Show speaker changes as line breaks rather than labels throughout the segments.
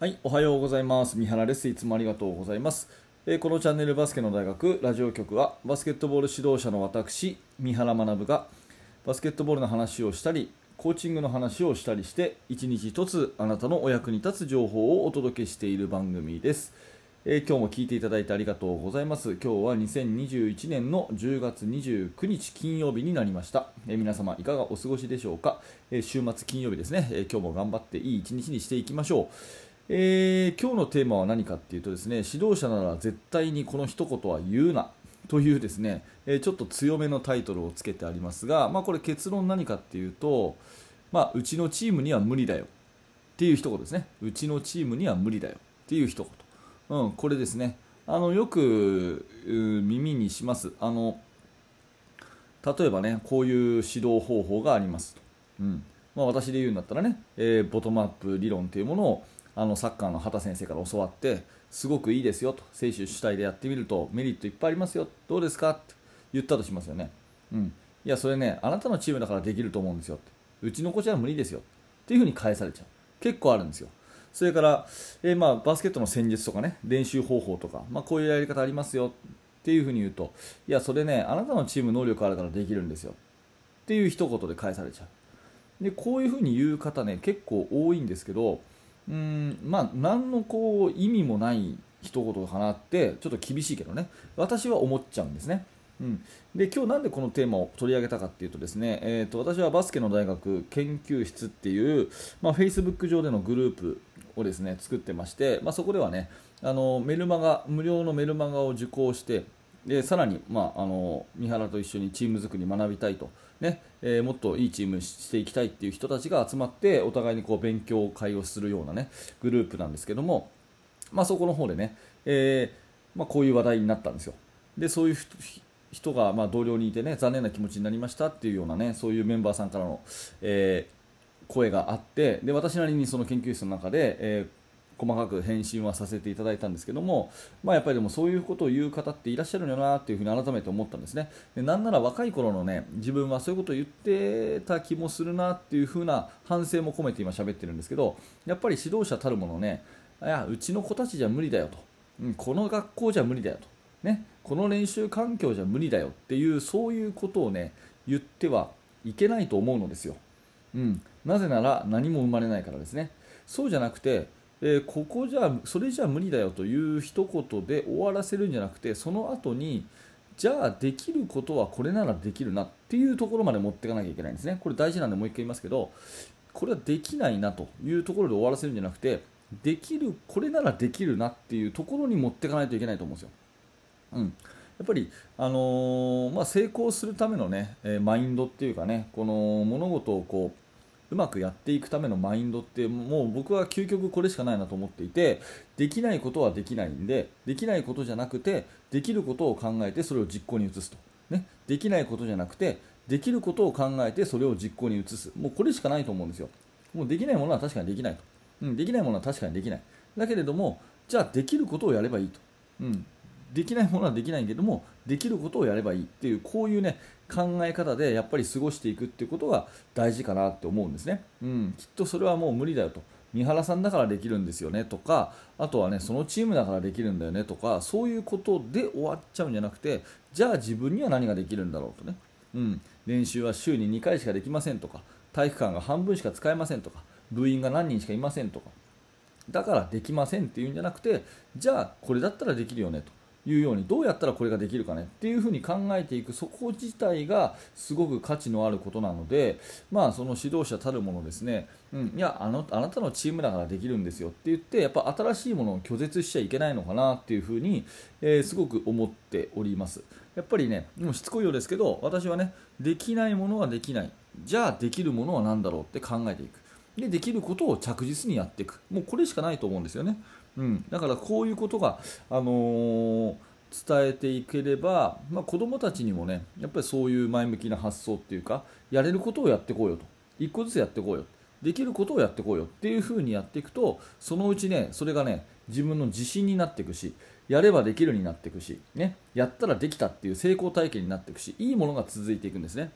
はい、おはようございます。三原です。いつもありがとうございます。えー、このチャンネルバスケの大学ラジオ局はバスケットボール指導者の私、三原学がバスケットボールの話をしたり、コーチングの話をしたりして、一日一つあなたのお役に立つ情報をお届けしている番組です。えー、今日も聞いていただいてありがとうございます。今日は2021年の10月29日金曜日になりました。えー、皆様いかがお過ごしでしょうか、え、週末金曜日ですね、え今日も頑張っていい一日にしていきましょう。え今日のテーマは何かっていうとですね、指導者なら絶対にこの一言は言うな。というですね、えちょっと強めのタイトルをつけてありますが、まあ、これ結論何かっていうと、まあ、うちのチームには無理だよっていう一言ですね。うちのチームには無理だよっていう一言。うん、これですね。あのよく耳にします。あの例えばね、こういう指導方法がありますと。うんまあ、私で言うんだったらね、えー、ボトムアップ理論というものをあのサッカーの畑先生から教わってすごくいいですよと選手主体でやってみるとメリットいっぱいありますよどうですかって言ったとしますよね、うん、いやそれねあなたのチームだからできると思うんですようちの子じゃ無理ですよっていうふうに返されちゃう。結構あるんですよ。それから、えー、まあ、バスケットの戦術とかね練習方法とか、まあ、こういうやり方ありますよっていうふうに言うといやそれねあなたのチーム能力あるからできるんですよ。っていう一言で返されちゃう。でこういうふうに言う方ね結構多いんですけどうんまあ何のこう意味もない一言かなってちょっと厳しいけどね私は思っちゃうんですね。うん、で今日なんでこのテーマを取り上げたかっていうとですね、えーと、私はバスケの大学研究室っていう、まあ、Facebook 上でのグループをですね作ってまして、まあ、そこではねあのメルマガ無料のメルマガを受講してでさらに、まあ、あの三原と一緒にチーム作り学びたいと、ねえー、もっといいチームしていきたいっていう人たちが集まってお互いにこう勉強会をするような、ね、グループなんですけども、まあ、そこの方でね、えー、まあ、こういう話題になったんですよ。でそういう人が、ま同僚にいてね残念な気持ちになりましたっていうようなねそういうメンバーさんからの、えー、声があってで私なりにその研究室の中で、えー細かく返信はさせていただいたんですけども、まあ、やっぱりでもそういうことを言う方っていらっしゃるんだなっていうふに改めて思ったんですね。でなんなら若い頃のね自分はそういうことを言ってた気もするなっていうふな反省も込めて今喋ってるんですけどやっぱり指導者たるものねいやうちの子たちじゃ無理だよと、うん、この学校じゃ無理だよと、ね、この練習環境じゃ無理だよっていうそういうことをね言ってはいけないと思うのですよ、うん、なぜなら何も生まれないからですね。そうじゃなくてえー、ここじゃそれじゃ無理だよという一言で終わらせるんじゃなくてその後にじゃあできることはこれならできるなっていうところまで持っていかなきゃいけないんですねこれ大事なんでもう一回言いますけどこれはできないなというところで終わらせるんじゃなくてできるこれならできるなっていうところに持っていかないといけないと思うんですよ。うん、やっぱり、あのー、まあ、成功するためのね、え、マインドっていうかねこの物事をこううまくやっていくためのマインドってもう僕は究極これしかないなと思っていてできないことはできないんでできないことじゃなくてできることを考えてそれを実行に移すと、ね、できないことじゃなくてできることを考えてそれを実行に移す。もうこれしかないと思うんですよ。もうできないものは確かにできないと、うん、できないものは確かにできない。だけれどもじゃあできることをやればいいと、うん、できないものはできないけどもできることをやればいいっていうこういうね考え方でやっぱり過ごしていくっていうことが大事かなって思うんですね、うん、きっとそれはもう無理だよと。三原さんだからできるんですよね。とかあとはねそのチームだからできるんだよね。とかそういうことで終わっちゃうんじゃなくてじゃあ自分には何ができるんだろうとね、うん、練習は週に2回しかできませんとか体育館が半分しか使えませんとか部員が何人しかいませんとか。だからできませんっていうんじゃなくてじゃあこれだったらできるよねと。いうようにどうやったらこれができるかねっていうふうに考えていくそこ自体がすごく価値のあることなので、まあ、その指導者たるものですね、うん、いやあのあなたのチームだからできるんですよって言ってやっぱ新しいものを拒絶しちゃいけないのかなっていうふうに、えー、すごく思っております。やっぱりねもうしつこいようですけど私はねできないものはできない。じゃあできるものは何だろうって考えていく。でできることを着実にやっていく。もうこれしかないと思うんですよね。うん、だからこういうことが、あのー、伝えていければ、まあ、子どもたちにもねやっぱりそういう前向きな発想っていうかやれることをやっていこうよと。1個ずつやっていこうよ。できることをやっていこうよ。っていう風にやっていくとそのうちねそれがね自分の自信になっていくしやればできるになっていくし、ね、やったらできたっていう成功体験になっていくしいいものが続いていくんですね。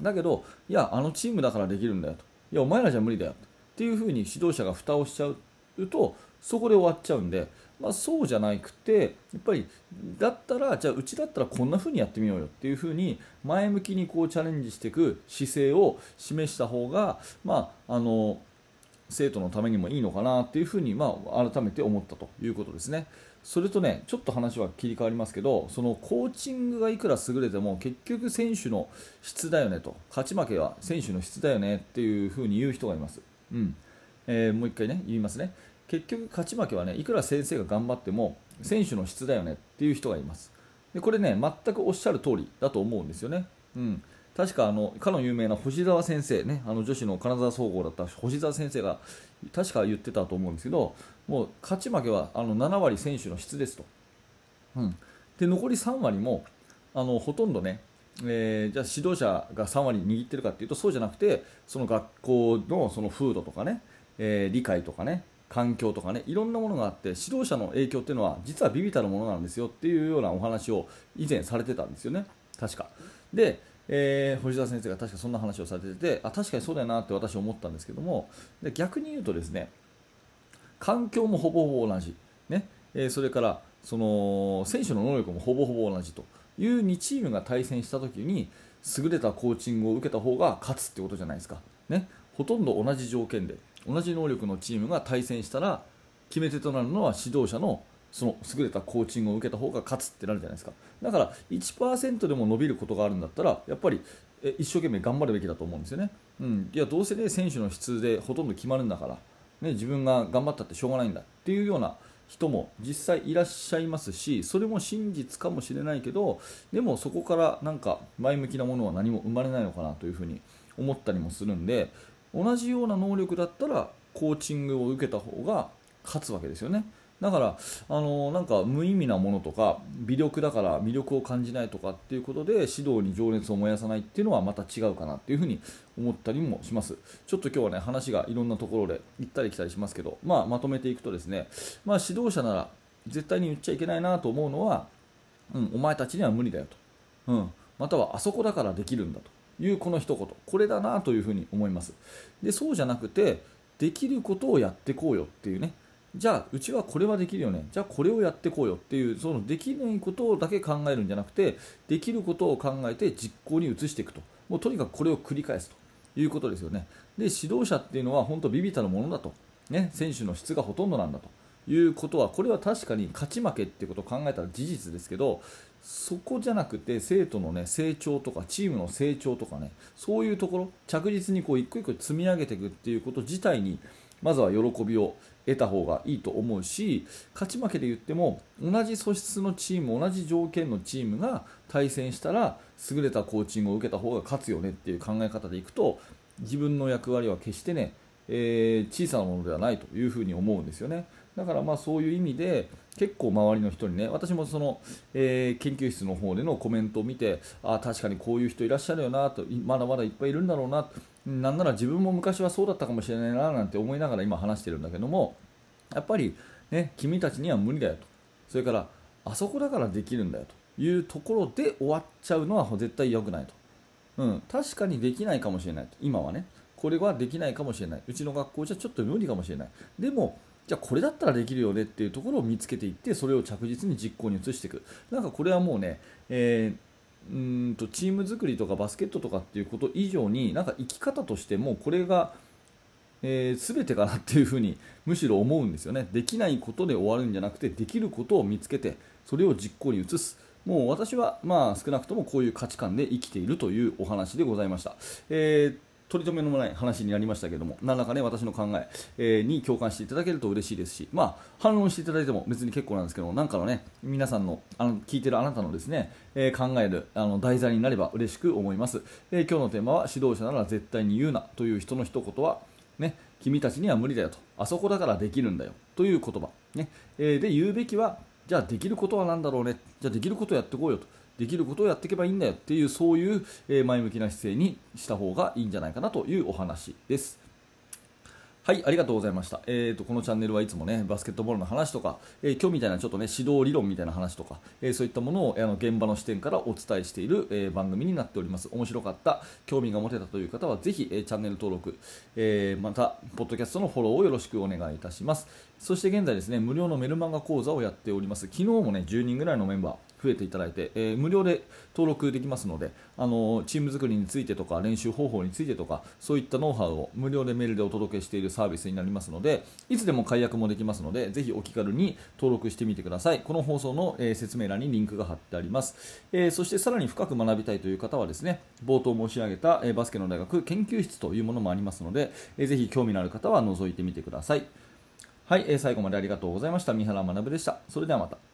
だけどいやあのチームだからできるんだよと。いやお前らじゃ無理だよ。っていう風に指導者が蓋をしちゃう。うとそこで終わっちゃうんで、まあ、そうじゃなくてやっぱりだったらじゃあうちだったらこんな風にやってみようよっていう風に前向きにこうチャレンジしていく姿勢を示した方が、まあ、あの生徒のためにもいいのかなっていう風に、まあ、改めて思ったということですね。それとね、ちょっと話は切り替わりますけど、そのコーチングがいくら優れても、結局選手の質だよねと、勝ち負けは選手の質だよねっていう風に言う人がいます。うんえー、もう一回ね、言いますね。結局、勝ち負けはね、いくら先生が頑張っても、選手の質だよねっていう人がいます。でこれね、全くおっしゃる通りだと思うんですよね。うん、確かあのかの有名な星沢先生ねあの女子の金沢総合だった星沢先生が確か言ってたと思うんですけどもう勝ち負けはあの7割選手の質ですと、うん、で残り3割もあのほとんどねえー、じゃあ指導者が3割握ってるかっていうとそうじゃなくてその学校のその風土とかね、えー、理解とかね環境とかねいろんなものがあって指導者の影響っていうのは実はビビたるものなんですよっていうようなお話を以前されてたんですよね。確か。で、えー、星田先生が確かそんな話をされててあ確かにそうだよなって私は思ったんですけどもで逆に言うとですね環境もほぼほぼ同じ、ね。えー、それからその選手の能力もほぼほぼ同じと。いう2チームが対戦した時に優れたコーチングを受けた方が勝つってことじゃないですか、ね、ほとんど同じ条件で。同じ能力のチームが対戦したら決め手となるのは指導者のその優れたコーチングを受けた方が勝つってなるじゃないですか。だから1%でも伸びることがあるんだったらやっぱり一生懸命頑張るべきだと思うんですよね、うん、いやどうせ、ね、選手の質でほとんど決まるんだから、ね、自分が頑張ったってしょうがないんだっていうような人も実際いらっしゃいますしそれも真実かもしれないけどでもそこからなんか前向きなものは何も生まれないのかなというふに思ったりもするんで同じような能力だったらコーチングを受けた方が勝つわけですよね。だから、あのなんか無意味なものとか微力だから魅力を感じないとかっていうことで指導に情熱を燃やさないっていうのはまた違うかなっていうふうに思ったりもします。ちょっと今日はね話がいろんなところで行ったり来たりしますけど、まあ、まとめていくとですね、まあ、指導者なら絶対に言っちゃいけないなと思うのは、うん、お前たちには無理だよと、うん、またはあそこだからできるんだと。いうこの一言。これだなというふに思います。でそうじゃなくてできることをやってこうよっていうね。じゃあうちはこれはできるよね。じゃあこれをやってこうよっていうそのできないことだけ考えるんじゃなくてできることを考えて実行に移していくと。もうとにかくこれを繰り返すと。いうことですよね。で指導者っていうのは本当ビビたるものだと、ね、選手の質がほとんどなんだと。いうことはこれは確かに勝ち負けっていうことを考えたら事実ですけどそこじゃなくて生徒の、ね、成長とかチームの成長とかねそういうところ着実にこう一個一個積み上げていくっていうこと自体にまずは喜びを得た方がいいと思うし勝ち負けで言っても同じ素質のチーム同じ条件のチームが対戦したら優れたコーチングを受けた方が勝つよねっていう考え方でいくと自分の役割は決してね、えー、小さなものではないというふうに思うんですよね。だからまあそういう意味で結構周りの人にね私もその、えー、研究室の方でのコメントを見てあ確かにこういう人いらっしゃるよなとまだまだいっぱいいるんだろうななんなら自分も昔はそうだったかもしれないななんて思いながら今話してるんだけどもやっぱりね君たちには無理だよと。それからあそこだからできるんだよというところで終わっちゃうのは絶対良くないと、うん、確かにできないかもしれないと。今はね。これはできないかもしれない。うちの学校じゃちょっと無理かもしれない。でもじゃあこれだったらできるよねっていうところを見つけていってそれを着実に実行に移していく。なんかこれはもうね、えーうんとチーム作りとかバスケットとかっていうこと以上になんか生き方としてもこれが、えー、全てかなっていうふうにむしろ思うんですよね。できないことで終わるんじゃなくてできることを見つけてそれを実行に移す。もう私はまあ少なくともこういう価値観で生きているというお話でございました。えー取り留めのない話になりましたけども何らかね私の考ええ、に共感していただけると嬉しいですし、まあ、反論していただいても別に結構なんですけどなんかのね皆さんのあの聞いてるあなたのですね、え、考えるあの題材になれば嬉しく思います、え、今日のテーマは指導者なら絶対に言うなという人の一言はね君たちには無理だよと。あそこだからできるんだよ。という言葉、ね。えで言うべきはじゃあできることは何だろうね。じゃあできることやっていこうよと。できることをやっていけばいいんだよっていうそういう前向きな姿勢にした方がいいんじゃないかなというお話です。はい、ありがとうございました。えーと、このチャンネルはいつもね、バスケットボールの話とか、えー、今日みたいなちょっとね、指導理論みたいな話とか、えー、そういったものを、あの現場の視点からお伝えしている、えー、番組になっております。面白かった、興味が持てたという方は、ぜひ、えチャンネル登録、えまた、ポッドキャストのフォローをよろしくお願いいたします。そして現在ですね、無料のメルマガ講座をやっております。昨日もね、10人ぐらいのメンバー、増えていただいて、えー、無料で登録できますのであのチーム作りについてとか練習方法についてとかそういったノウハウを無料でメールでお届けしているサービスになりますのでいつでも解約もできますのでぜひお気軽に登録してみてください。この放送の、えー、説明欄にリンクが貼ってあります、えー、そしてさらに深く学びたいという方はですね冒頭申し上げた、えバスケの大学研究室というものもありますので、えー、ぜひ興味のある方は覗いてみてください。はい、えー、最後までありがとうございました。三原学でした。それではまた。